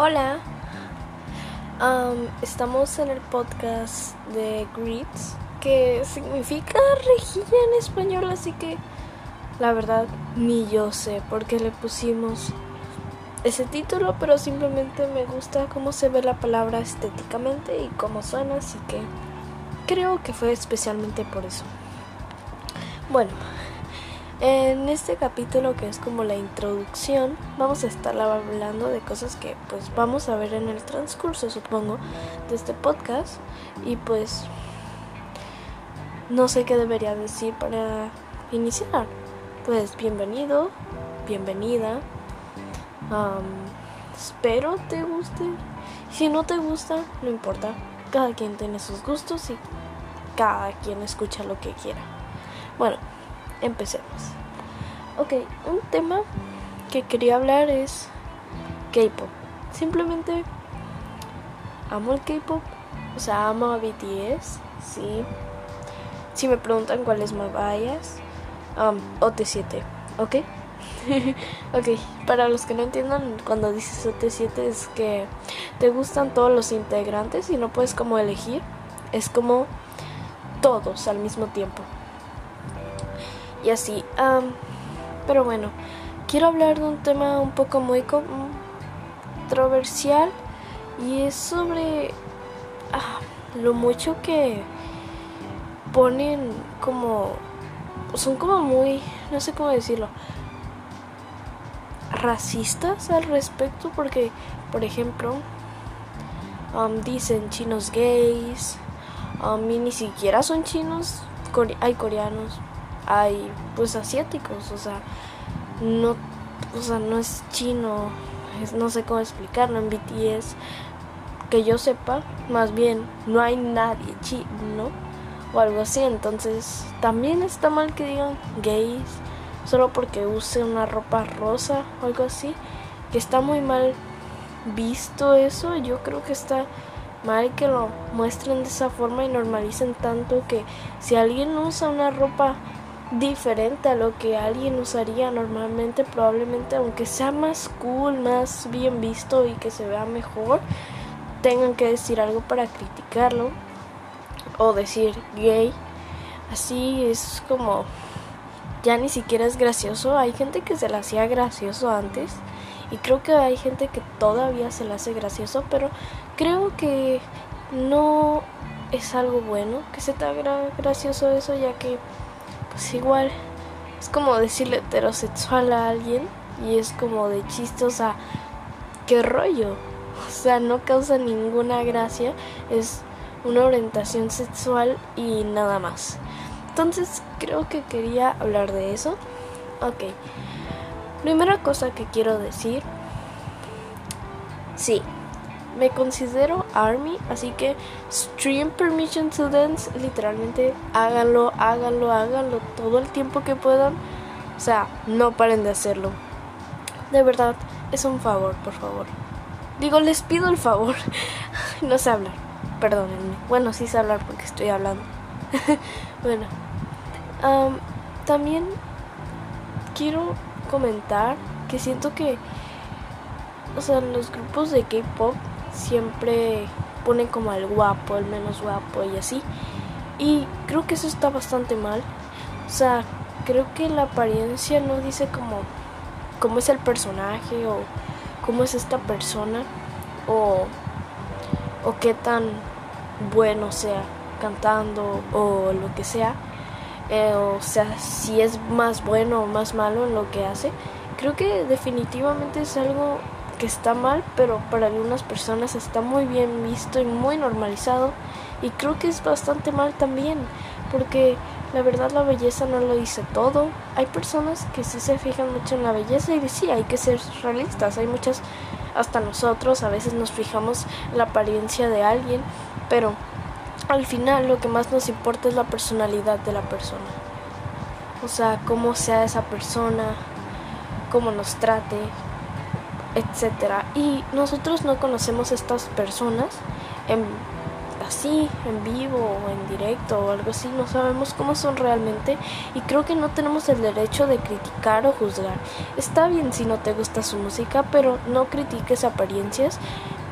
Hola, Am, estamos en el podcast de Grits, que significa rejilla en español, así que la verdad ni yo sé por qué le pusimos ese título, pero simplemente me gusta cómo se ve la palabra estéticamente y cómo suena, así que creo que fue especialmente por eso. Bueno, en este capítulo que es como la introducción, vamos a estar hablando de cosas que pues vamos a ver en el transcurso, supongo, de este podcast y pues no sé qué debería decir para iniciar. Pues bienvenido, bienvenida. Espero te guste. Si no te gusta, no importa. Cada quien tiene sus gustos y cada quien escucha lo que quiera. Bueno, empecemos. Ok, un tema que quería hablar es K-pop. Simplemente amo el K-pop. O sea, amo a BTS, sí. Si me preguntan cuál es más um, OT7, ¿ok? ok, para los que no entiendan, cuando dices OT7 es que te gustan todos los integrantes y no puedes como elegir. Es como todos al mismo tiempo y así. am, pero bueno, quiero hablar de un tema un poco muy controversial y es sobre ah, lo mucho que ponen como son como muy no sé cómo decirlo racistas al respecto porque por ejemplo um, dicen chinos gays um, y ni siquiera son chinos hay coreanos hay pues asiáticos, o sea, no, o sea, no es chino, no sé cómo explicarlo en BTS, que yo sepa, más bien no hay nadie chino o algo así, entonces también está mal que digan gays solo porque use una ropa rosa o algo así, que está muy mal visto eso, yo creo que está mal que lo muestren de esa forma y normalicen tanto que si alguien usa una ropa diferente a lo que alguien usaría normalmente, probablemente aunque sea más cool, más bien visto y que se vea mejor, tengan que decir algo para criticarlo o decir gay. Así es como ya ni siquiera es gracioso. Hay gente que se la hacía gracioso antes y creo que hay gente que todavía se la hace gracioso, pero creo que no es algo bueno que se te haga gracioso eso, ya que pues igual es como decirle heterosexual a alguien y es como de sea, qué rollo. O sea, no causa ninguna gracia, es una orientación sexual y nada más. Entonces creo que quería hablar de eso. Ok. Primera cosa que quiero decir. Sí, me considero Army, así que Stream Permission to Dance, literalmente háganlo, háganlo, háganlo todo el tiempo que puedan. O sea, no paren de hacerlo. De verdad, es un favor, por favor. Digo, les pido el favor. no sé hablar, perdónenme. Bueno, sí sé hablar porque estoy hablando. bueno, am, también quiero comentar que siento que, o sea, los grupos de K-pop siempre ponen como al guapo, al menos guapo y así. Y creo que eso está bastante mal. O sea, creo que la apariencia no dice como cómo es el personaje o cómo es esta persona o, o qué tan bueno sea cantando o lo que sea. Eh, o sea, si es más bueno o más malo en lo que hace. Creo que definitivamente es algo que está mal, pero para algunas personas está muy bien visto y muy normalizado. Y creo que es bastante mal también, porque la verdad la belleza no lo dice todo. Hay personas que sí se fijan mucho en la belleza y sí, hay que ser realistas. Hay muchas, hasta nosotros a veces nos fijamos en la apariencia de alguien, pero al final lo que más nos importa es la personalidad de la persona. O sea, cómo sea esa persona, cómo nos trate, etcétera. Y nosotros no conocemos estas personas en así, en vivo o en directo o algo así, no sabemos cómo son realmente y creo que no tenemos el derecho de criticar o juzgar. Está bien si no te gusta su música, pero no critiques apariencias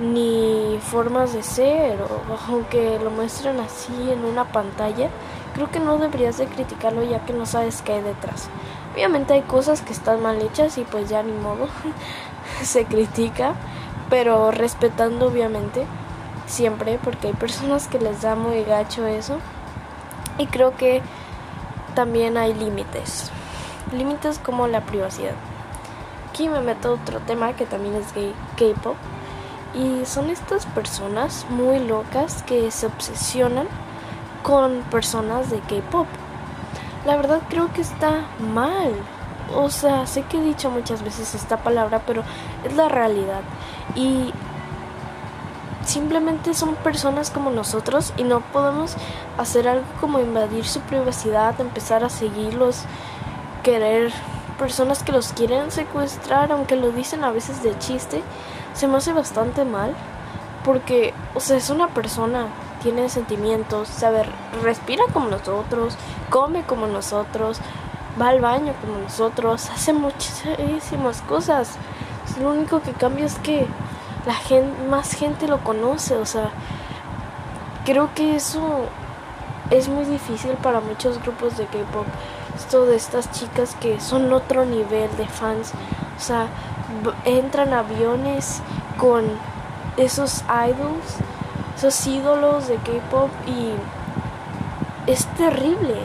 ni formas de ser, o, aunque lo muestren así en una pantalla, creo que no deberías de criticarlo ya que no sabes qué hay detrás. Obviamente hay cosas que están mal hechas y pues ya ni modo se critica, pero respetando obviamente siempre porque hay personas que les da muy gacho eso y creo que también hay límites, límites como la privacidad. Aquí me meto otro tema que también es gay, K-pop y son estas personas muy locas que se obsesionan con personas de K-pop. La verdad creo que está mal. O sea, sé que he dicho muchas veces esta palabra, pero es la realidad. Y simplemente son personas como nosotros y no podemos hacer algo como invadir su privacidad, empezar a seguirlos, querer personas que los quieren secuestrar, aunque lo dicen a veces de chiste, se me hace bastante mal porque, o sea, es una persona, tiene sentimientos, sabe, respira como nosotros, come como nosotros, va al baño como nosotros, hace muchísimas cosas. Lo único que cambia es que la gente, más gente lo conoce, o sea, creo que eso es muy difícil para muchos grupos de K-pop. Esto de estas chicas que son otro nivel de fans, o sea, entran aviones con esos idols, esos ídolos de K-pop y es terrible.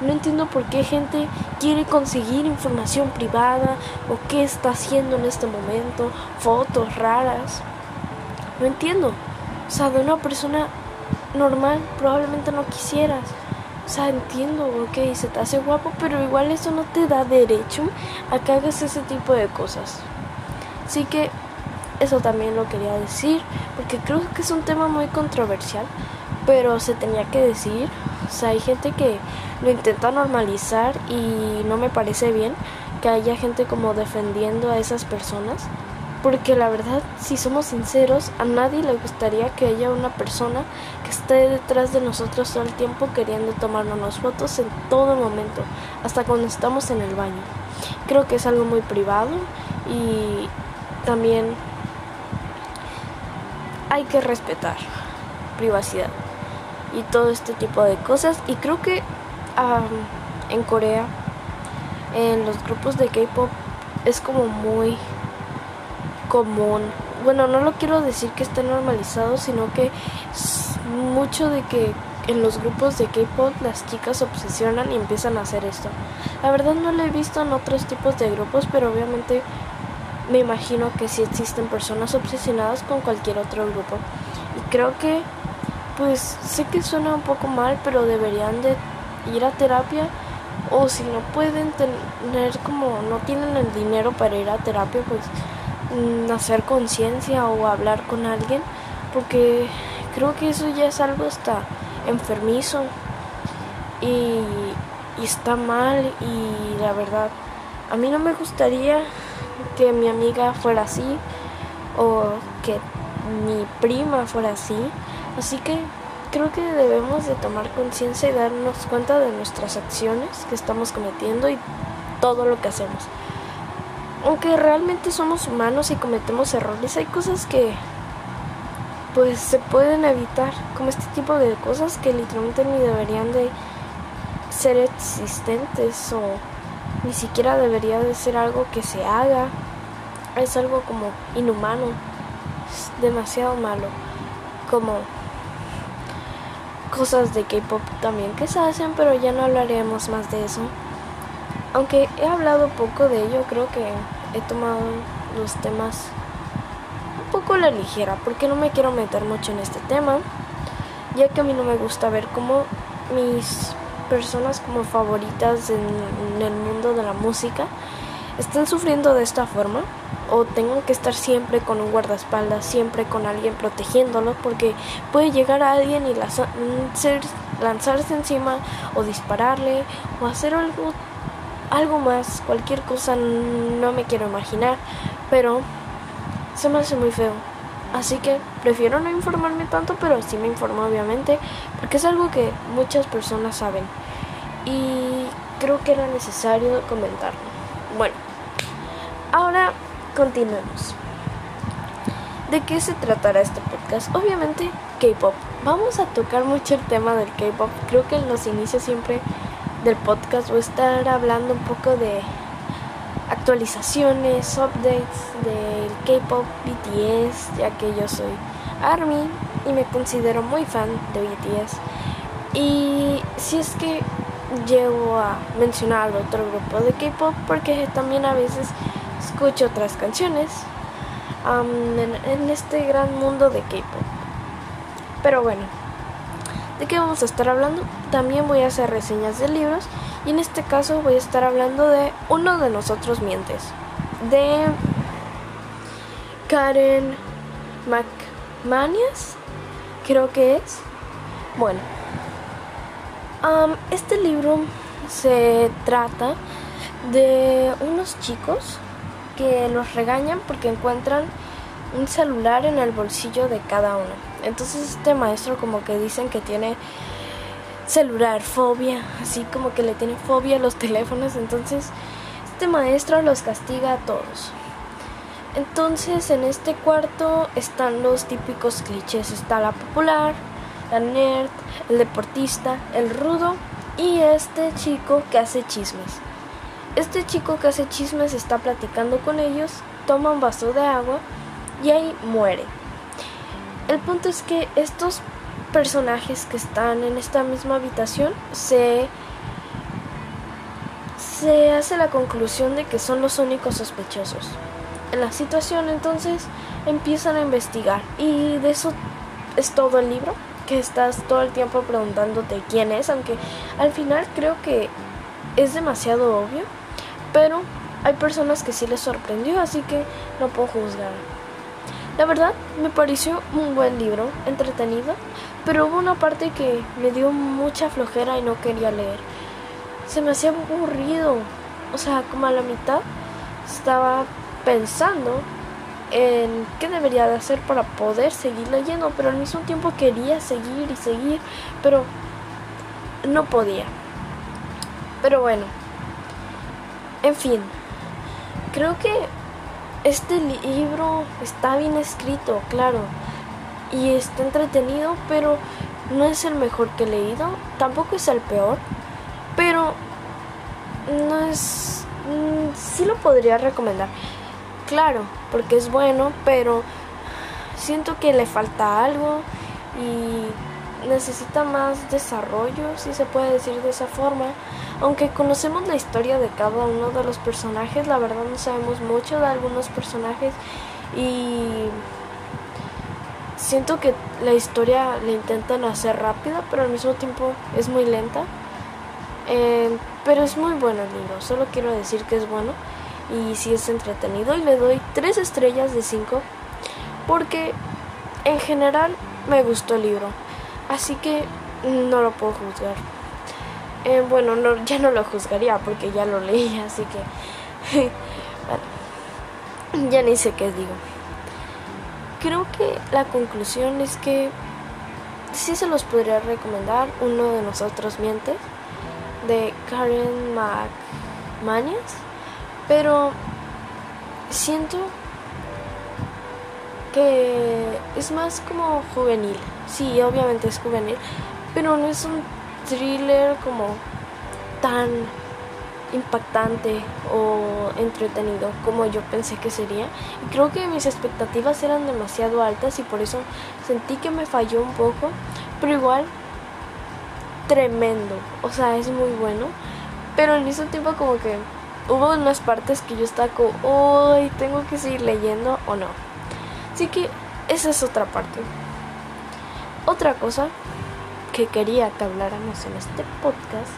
No entiendo por qué gente quiere conseguir información privada o qué está haciendo en este momento, fotos raras. No entiendo. O sea, de una persona normal probablemente no quisieras. O sea, entiendo, ok, se te hace guapo, pero igual eso no te da derecho a que hagas ese tipo de cosas. Así que eso también lo quería decir, porque creo que es un tema muy controversial, pero se tenía que decir. O sea, hay gente que lo intenta normalizar y no me parece bien que haya gente como defendiendo a esas personas. Porque la verdad, si somos sinceros, a nadie le gustaría que haya una persona que esté detrás de nosotros todo el tiempo queriendo tomarnos fotos en todo momento, hasta cuando estamos en el baño. Creo que es algo muy privado y también hay que respetar privacidad y todo este tipo de cosas. Y creo que en Corea, en los grupos de K-pop, es como muy común. Bueno, no lo quiero decir que esté normalizado, sino que mucho de que en los grupos de K-pop las chicas se obsesionan y empiezan a hacer esto. La verdad no lo he visto en otros tipos de grupos, pero obviamente me imagino que sí existen personas obsesionadas con cualquier otro grupo. Y creo que, pues sé que suena un poco mal, pero deberían de ir a terapia o si no pueden tener como no tienen el dinero para ir a terapia, pues mm, hacer conciencia o hablar con alguien, porque creo que eso ya es algo hasta enfermizo y, y está mal y la verdad a mí no me gustaría que mi amiga fuera así o que mi prima fuera así. Así que creo que debemos de tomar conciencia y darnos cuenta de nuestras acciones que estamos cometiendo y todo lo que hacemos. Aunque realmente somos humanos y cometemos errores, hay cosas que pues se pueden evitar, como este tipo de cosas que literalmente ni deberían de ser existentes o ni siquiera debería de ser algo que se haga. Es algo como inhumano, es demasiado malo, como cosas de K-pop también que se hacen, pero ya no hablaremos más de eso. Aunque he hablado poco de ello, creo que he tomado los temas un poco a la ligera, porque no me quiero meter mucho en este tema, ya que a mí no me gusta ver cómo mis personas como favoritas en, el mundo de la música están sufriendo de esta forma o tengan que estar siempre con un guardaespaldas, siempre con alguien protegiéndolo porque puede llegar a alguien y lanzarse encima o dispararle o hacer algo algo más, cualquier cosa no me quiero imaginar, pero se me hace muy feo. Así que prefiero no informarme tanto, pero sí me informo obviamente, porque es algo que muchas personas saben. Y creo que era necesario comentarlo. Bueno, ahora continuemos. ¿De qué se tratará este podcast? Obviamente K-Pop. Vamos a tocar mucho el tema del K-Pop. Creo que en los inicios siempre del podcast voy a estar hablando un poco de actualizaciones, updates del K-Pop BTS, ya que yo soy ARMY y me considero muy fan de BTS. Y si es que llego a mencionar otro grupo de K-Pop, porque también a veces escucho otras canciones en, este gran mundo de K-Pop. Pero bueno, ¿de qué vamos a estar hablando? También voy a hacer reseñas de libros y en este caso voy a estar hablando de Uno de nosotros mientes, de Karen McManus, creo que es. Bueno, este libro se trata de unos chicos que los regañan porque encuentran un celular en el bolsillo de cada uno. Entonces este maestro como que dicen que tiene celular fobia, así como que le tiene fobia a los teléfonos, entonces este maestro los castiga a todos. Entonces en este cuarto están los típicos clichés, está la popular, la nerd, el deportista, el rudo y este chico que hace chismes. Este chico que hace chismes está platicando con ellos, toma un vaso de agua y ahí muere. El punto es que estos personajes que están en esta misma habitación se se hace la conclusión de que son los únicos sospechosos. En la situación entonces empiezan a investigar y de eso es todo el libro, que estás todo el tiempo preguntándote quién es, aunque al final creo que es demasiado obvio pero hay personas que sí les sorprendió, así que no puedo juzgar. La verdad, me pareció un buen libro, entretenido, pero hubo una parte que me dio mucha flojera y no quería leer. Se me hacía aburrido, o sea, como a la mitad estaba pensando en qué debería de hacer para poder seguir leyendo, pero al mismo tiempo quería seguir y seguir, pero no podía. Pero bueno, en fin, creo que este libro está bien escrito, claro, y está entretenido, pero no es el mejor que he leído, tampoco es el peor, pero no es... Mm, sí lo podría recomendar, claro, porque es bueno, pero siento que le falta algo y necesita más desarrollo, si se puede decir de esa forma. Aunque conocemos la historia de cada uno de los personajes, la verdad no sabemos mucho de algunos personajes y siento que la historia la intentan hacer rápida, pero al mismo tiempo es muy lenta. Eh, pero es muy bueno el libro, solo quiero decir que es bueno y si es entretenido y le doy 3 estrellas de 5 porque en general me gustó el libro. Así que no lo puedo juzgar. Eh, bueno, no, ya no lo juzgaría porque ya lo leí, así que... bueno, ya ni sé qué digo. Creo que la conclusión es que sí se los podría recomendar. Uno de nosotros miente, de Karen McManus, pero siento que es más como juvenil. Sí, obviamente es juvenil, pero no es un thriller como tan impactante o entretenido como yo pensé que sería. Y creo que mis expectativas eran demasiado altas y por eso sentí que me falló un poco, pero igual tremendo. O sea, es muy bueno, pero al mismo tiempo como que hubo unas partes que yo estaba como, hoy tengo que seguir leyendo o no. Así que esa es otra parte. Otra cosa que quería que habláramos en este podcast,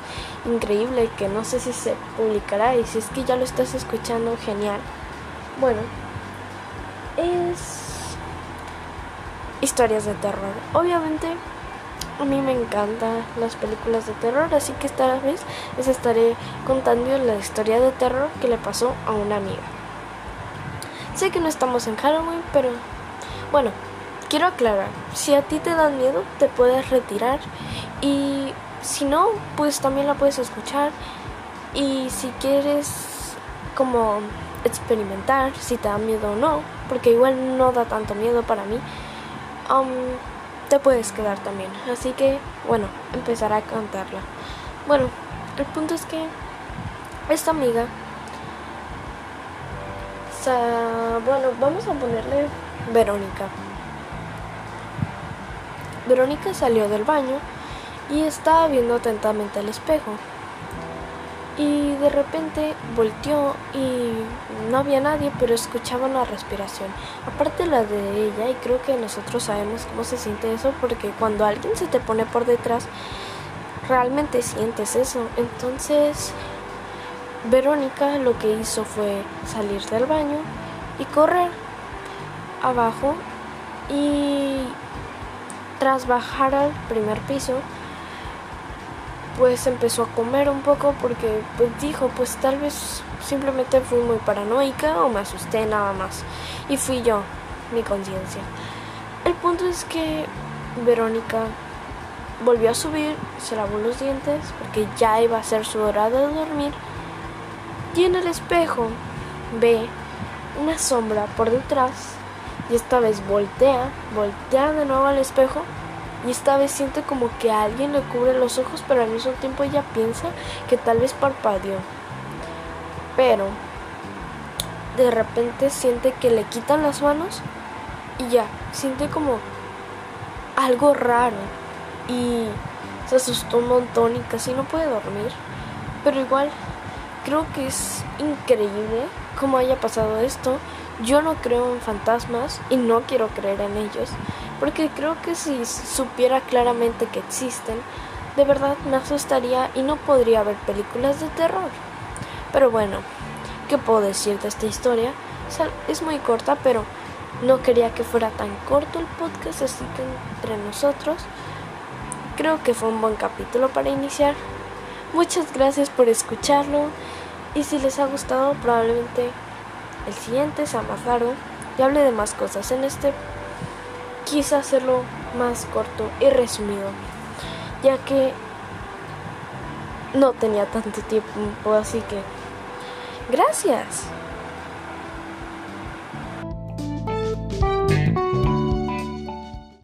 increíble, que no sé si se publicará y si es que ya lo estás escuchando, genial. Bueno, es historias de terror. Obviamente a mí me encantan las películas de terror, así que esta vez les estaré contando la historia de terror que le pasó a una amiga. Sé que no estamos en Halloween, pero bueno, quiero aclarar, si a ti te dan miedo, te puedes retirar y si no, pues también la puedes escuchar y si quieres como experimentar si te da miedo o no, porque igual no da tanto miedo para mí, um, te puedes quedar también. Así que, bueno, empezaré a cantarla. Bueno, el punto es que esta amiga, bueno, vamos a ponerle Verónica. Verónica salió del baño y estaba viendo atentamente al espejo. Y de repente volteó y no había nadie, pero escuchaba una respiración. Aparte la de ella, y creo que nosotros sabemos cómo se siente eso, porque cuando alguien se te pone por detrás, realmente sientes eso. Entonces, Verónica lo que hizo fue salir del baño y correr abajo y tras bajar al primer piso, pues empezó a comer un poco porque pues dijo, pues tal vez simplemente fui muy paranoica o me asusté nada más. Y fui yo, mi conciencia. El punto es que Verónica volvió a subir, se lavó los dientes porque ya iba a ser su hora de dormir. Y en el espejo ve una sombra por detrás y esta vez voltea, voltea de nuevo al espejo y esta vez siente como que alguien le cubre los ojos, pero al mismo tiempo ella piensa que tal vez parpadeó. Pero de repente siente que le quitan las manos y ya, siente como algo raro y se asustó un montón y casi no puede dormir. Pero igual creo que es increíble cómo haya pasado esto yo no creo en fantasmas y no quiero creer en ellos, porque creo que si supiera claramente que existen, de verdad me asustaría y no podría ver películas de terror. Pero bueno, ¿qué puedo decir de esta historia? es muy corta, pero no quería que fuera tan corto el podcast, así que entre nosotros creo que fue un buen capítulo para iniciar. Muchas gracias por escucharlo y si les ha gustado probablemente el siguiente sea más largo y hable de más cosas. En este quise hacerlo más corto y resumido, ya que no tenía tanto tiempo, así que gracias.